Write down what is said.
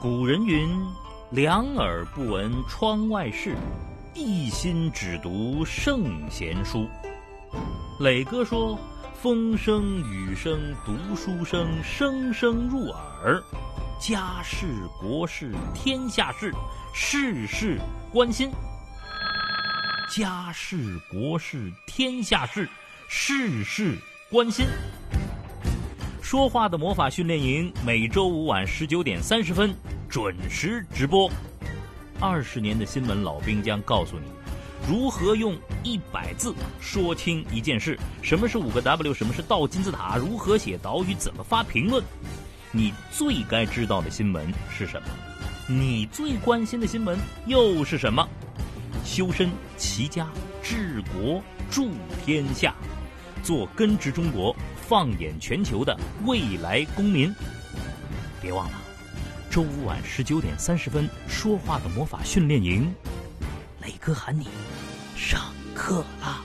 古人云：“两耳不闻窗外事，一心只读圣贤书。”磊哥说：“风声雨声读书声，声声入耳。家事国事天下事，事事关心。家事国事天下事，事事关心。”说话的魔法训练营每周五晚十九点三十分准时直播。二十年的新闻老兵将告诉你，如何用一百字说清一件事。什么是五个 W？什么是倒金字塔？如何写导语？怎么发评论？你最该知道的新闻是什么？你最关心的新闻又是什么？修身齐家治国助天下，做根植中国。放眼全球的未来公民，别忘了，周五晚十九点三十分，说话的魔法训练营，磊哥喊你上课啦！